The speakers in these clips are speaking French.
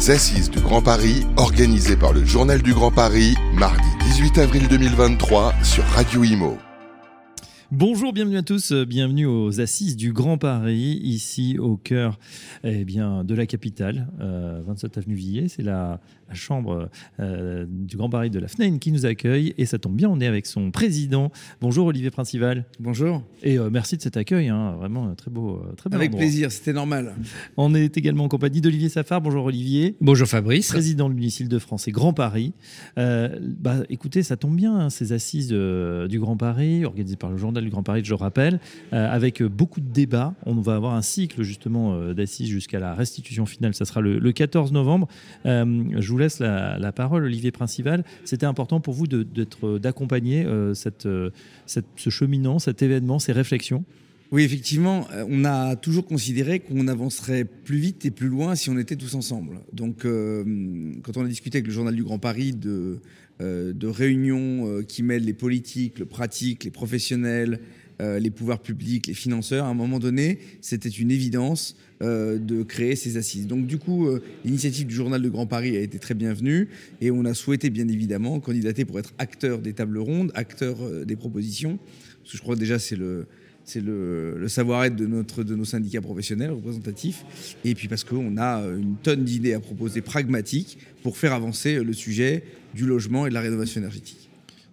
les Assises du Grand Paris, organisées par le Journal du Grand Paris, mardi 18 avril 2023 sur Radio Imo. Bonjour, bienvenue à tous, euh, bienvenue aux Assises du Grand Paris, ici au cœur eh bien, de la capitale, 27 euh, avenue Villiers. C'est la, chambre euh, du Grand Paris de la FNEN qui nous accueille et ça tombe bien, on est avec son président. Bonjour Olivier Principal. Bonjour. Et merci de cet accueil, hein, vraiment très beau. Très avec plaisir, c'était normal. On est également en compagnie d'Olivier Safar. Bonjour Olivier. Bonjour Fabrice. Président de l'Unicile de France et Grand Paris. bah, écoutez, ça tombe bien, hein, ces Assises du Grand Paris, organisées par le Journal du Grand Paris, je rappelle, euh, avec beaucoup de débats. On va avoir un cycle justement euh, d'assises jusqu'à la restitution finale. Ça sera le, 14 novembre. Euh, je vous laisse la, parole, Olivier Principal. C'était important pour vous d'accompagner ce cheminant, cet événement, ces réflexions? Oui, effectivement, on a toujours considéré qu'on avancerait plus vite et plus loin si on était tous ensemble. Donc, quand on a discuté avec le Journal du Grand Paris de, de réunions qui mêlent les politiques, le pratique, les professionnels, euh, les pouvoirs publics, les financeurs, à un moment donné, c'était une évidence euh, de créer ces assises. Donc du coup, euh, l'initiative du Journal de Grand Paris a été très bienvenue et on a souhaité bien évidemment candidater pour être acteur des tables rondes, acteur des propositions, parce que je crois déjà c'est le c'est le, savoir-être de, notre, de nos syndicats professionnels représentatifs, et puis parce qu'on a une tonne d'idées à proposer pragmatiques pour faire avancer le sujet du logement et de la rénovation énergétique.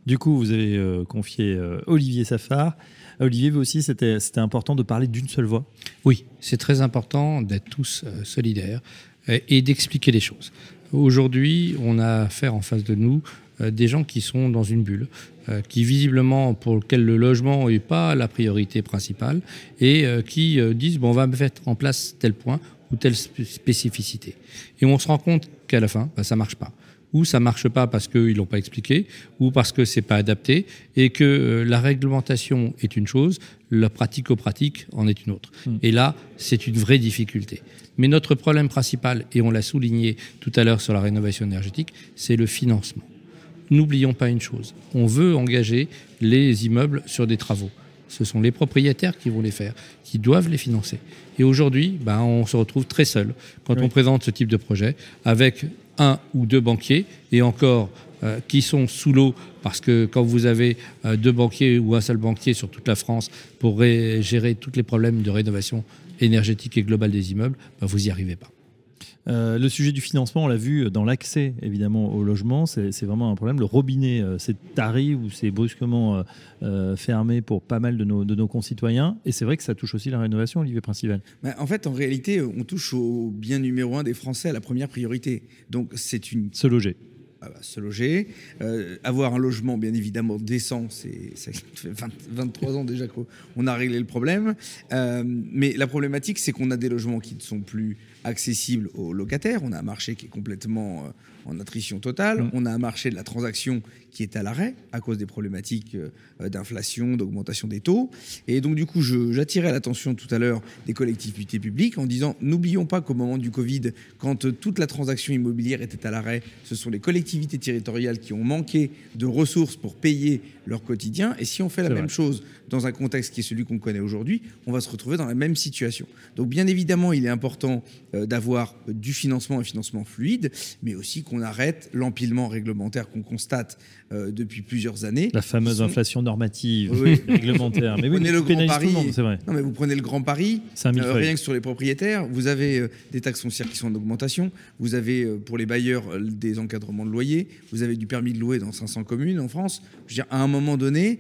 Du coup, vous avez confié Olivier Safar. Olivier, vous aussi, c'était important de parler d'une seule voix? Oui, c'est très important d'être tous euh, solidaires euh, et d'expliquer les choses. Aujourd'hui, on a affaire en face de nous euh, des gens qui sont dans une bulle, qui visiblement pour lequel le logement n'est pas la priorité principale et qui disent bon on va mettre en place tel point ou telle spécificité. Et on se rend compte qu'à la fin, bah, ça marche pas ou ça marche pas parce qu'ils l'ont pas expliqué, ou parce que c'est pas adapté, et que euh, la réglementation est une chose, la pratico-pratique en est une autre. Hmm. Et là, c'est une vraie difficulté. Mais notre problème principal, et on l'a souligné tout à l'heure sur la rénovation énergétique, c'est le financement. N'oublions pas une chose, on veut engager les immeubles sur des travaux. Ce sont les propriétaires qui vont les faire, qui doivent les financer. Et aujourd'hui, ben, on se retrouve très seul quand on présente ce type de projet, avec un ou deux banquiers, et encore euh, qui sont sous l'eau, parce que quand vous avez euh, deux banquiers ou un seul banquier sur toute la France pour gérer tous les problèmes de rénovation énergétique et globale des immeubles, ben, vous n'y arrivez pas. Euh, le sujet du financement, on l'a vu dans l'accès évidemment au logement, c'est vraiment un problème. Le robinet s'est tari ou c'est brusquement fermé pour pas mal de nos, de nos concitoyens. Et c'est vrai que ça touche aussi la rénovation, Olivier Principal. Bah, en fait, en réalité, on touche au bien numéro un des Français à la première priorité. Donc c'est une... Se loger. Ah bah, se loger, euh, avoir un logement bien évidemment décent, c'est ça fait 23 ans déjà qu'on a réglé le problème. Euh, mais la problématique, c'est qu'on a des logements qui ne sont plus accessibles aux locataires. On a un marché qui est complètement euh, en attrition totale. Mmh. On a un marché de la transaction qui est à l'arrêt à cause des problématiques euh, d'inflation, d'augmentation des taux. Et donc, du coup, j'attirais l'attention tout à l'heure des collectivités publiques en disant n'oublions pas qu'au moment du Covid, quand euh, toute la transaction immobilière était à l'arrêt, ce sont les collectivités territoriales qui ont manqué de ressources pour payer leur quotidien. Et si on fait la même chose dans un contexte qui est celui qu'on connaît aujourd'hui, on va se retrouver dans la même situation. Donc, bien évidemment, il est important d'avoir du financement, un financement fluide, mais aussi qu'on on arrête l'empilement réglementaire qu'on constate euh, depuis plusieurs années. La fameuse inflation normative réglementaire. Mais vous prenez le Grand Paris. Non, mais vous prenez le Grand Paris. Euh, rien que sur les propriétaires, vous avez euh, des taxes foncières qui sont en augmentation. Vous avez pour les bailleurs des encadrements de loyer. Vous avez du permis de louer dans 500 communes en France. Je veux dire, à un moment donné,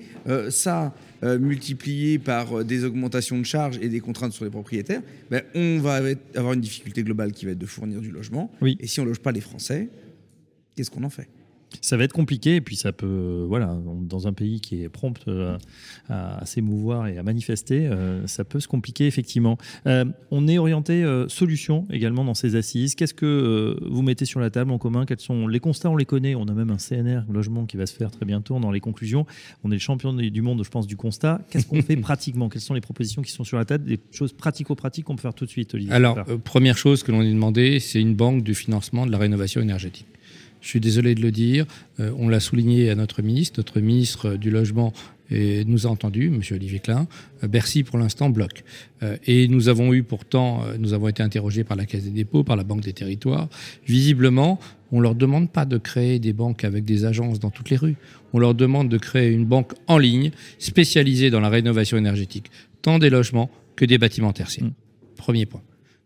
ça multiplié par des augmentations de charges et des contraintes sur les propriétaires, ben, on va avoir une difficulté globale qui va être de fournir du logement. Oui. Et si on ne loge pas les Français, qu'est-ce qu'on en fait? Ça va être compliqué, et puis ça peut, voilà, dans un pays qui est prompt euh, à, s'émouvoir et à manifester, euh, ça peut se compliquer effectivement. Euh, on est orienté solution également dans ces assises. Qu'est-ce que vous mettez sur la table en commun? Quels sont les constats? On les connaît. On a même un CNR logement qui va se faire très bientôt dans les conclusions. On est le champion du monde, je pense, du constat. Qu'est-ce qu'on fait pratiquement? Quelles sont les propositions qui sont sur la table? Des choses pratico-pratiques qu'on peut faire tout de suite, Olivier Alors, première chose que l'on a demandé, c'est une banque du financement de la rénovation énergétique. Je suis désolé de le dire, euh, on l'a souligné à notre ministre. Notre ministre du Logement et nous a entendu, M. Olivier Klein. Bercy, pour l'instant, bloque. Et nous avons eu pourtant, nous avons été interrogés par la Caisse des dépôts, par la Banque des territoires. Visiblement, on ne leur demande pas de créer des banques avec des agences dans toutes les rues. On leur demande de créer une banque en ligne spécialisée dans la rénovation énergétique, tant des logements que des bâtiments tertiaires. Mmh. Premier point.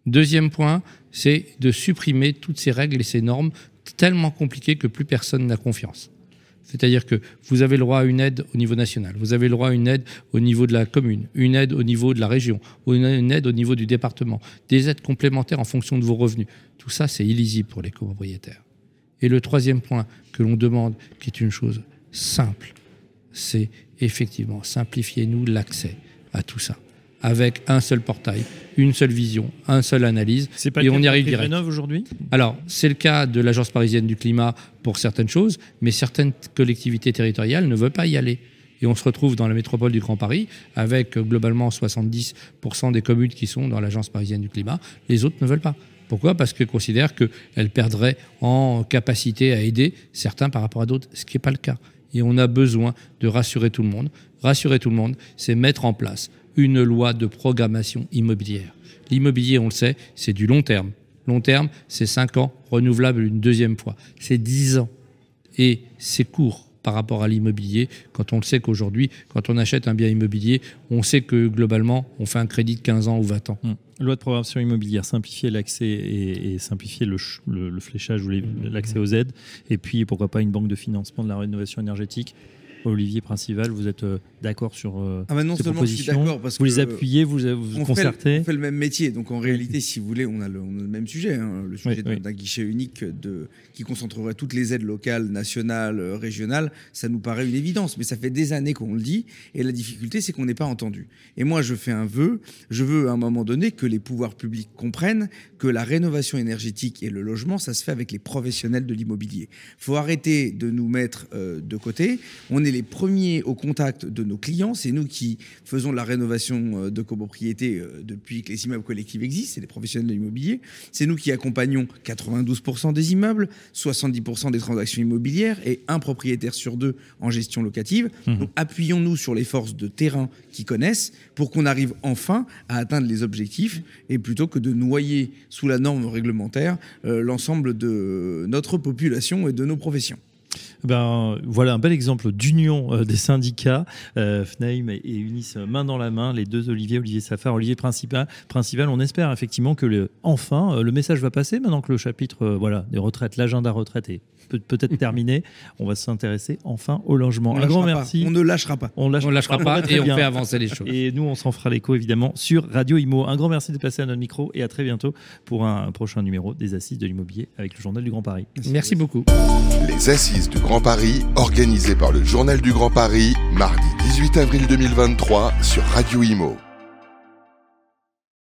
Deuxième point, c'est de supprimer toutes ces règles et ces normes tellement compliquées que plus personne n'a confiance. C'est-à-dire que vous avez le droit à une aide au niveau national, vous avez le droit à une aide au niveau de la commune, une aide au niveau de la région, une aide au niveau du département, des aides complémentaires en fonction de vos revenus. Tout ça, c'est illisible pour les copropriétaires. Et le troisième point que l'on demande, qui est une chose simple, c'est effectivement simplifiez-nous l'accès à tout ça avec un seul portail, une seule vision, un seul analyse. C'est pas et on y arrive direct. aujourd'hui? Alors, c'est le cas de l'Agence parisienne du climat pour certaines choses, mais certaines collectivités territoriales ne veulent pas y aller. Et on se retrouve dans la métropole du Grand Paris avec euh, globalement 70% des communes qui sont dans l'Agence parisienne du climat. Les autres ne veulent pas. Pourquoi? Parce qu'elles considèrent qu'elles perdraient en capacité à aider certains par rapport à d'autres, ce qui n'est pas le cas. Et on a besoin de rassurer tout le monde. Rassurer tout le monde, c'est mettre en place une loi de programmation immobilière. L'immobilier, on le sait, c'est du long terme. Long terme, c'est 5 ans, renouvelable une deuxième fois. C'est 10 ans. Et c'est court par rapport à l'immobilier, quand on le sait qu'aujourd'hui, quand on achète un bien immobilier, on sait que globalement, on fait un crédit de 15 ans ou 20 ans. Hum. Loi de programmation immobilière, simplifier l'accès et, simplifier le, le fléchage ou l'accès aux aides, et puis pourquoi pas une banque de financement de la rénovation énergétique Olivier Principal, vous êtes euh, d'accord sur euh, ah bah non seulement je suis d'accord parce vous les appuyez, vous vous concertez. on fait le même métier, donc en réalité, si vous voulez, on a le, même sujet, hein, le sujet d'un guichet unique de, qui concentrerait toutes les aides locales, nationales, euh, régionales. Ça nous paraît une évidence, mais ça fait des années qu'on le dit, et la difficulté, c'est qu'on n'est pas entendu. Et moi, je fais un vœu, je veux à un moment donné que les pouvoirs publics comprennent que la rénovation énergétique et le logement, ça se fait avec les professionnels de l'immobilier. Il faut arrêter de nous mettre de côté. On est les premiers au contact de nos clients. C'est nous qui faisons de la rénovation euh, de copropriété euh, depuis que les immeubles collectifs existent. C'est les professionnels de l'immobilier. C'est nous qui accompagnons 92% des immeubles, 70% des transactions immobilières et un propriétaire sur deux en gestion locative. Mmh. Donc appuyons-nous sur les forces de terrain qui connaissent pour qu'on arrive enfin à atteindre les objectifs et plutôt que de noyer sous la norme réglementaire euh, l'ensemble de notre population et de nos professions. Ben, voilà un bel exemple d'union euh, des syndicats. Euh, FNAIM et, Unis euh, main dans la main, les deux Olivier, Olivier Safar, Olivier Principal. Principal on espère effectivement que le, enfin le message va passer maintenant que le chapitre voilà, des retraites, l'agenda retraite est peut-être terminé. On va s'intéresser enfin au logement. un grand merci. On ne lâchera pas. On ne lâchera pas et on fait avancer les choses. Et nous, on s'en fera l'écho évidemment sur Radio Imo. Un grand merci de passer à notre micro et à très bientôt pour un prochain numéro des Assises de l'immobilier avec le Journal du Grand Paris. Merci, beaucoup. Les Assises du Grand Paris, organisées par le Journal du Grand Paris, mardi 18 avril 2023 sur Radio Imo.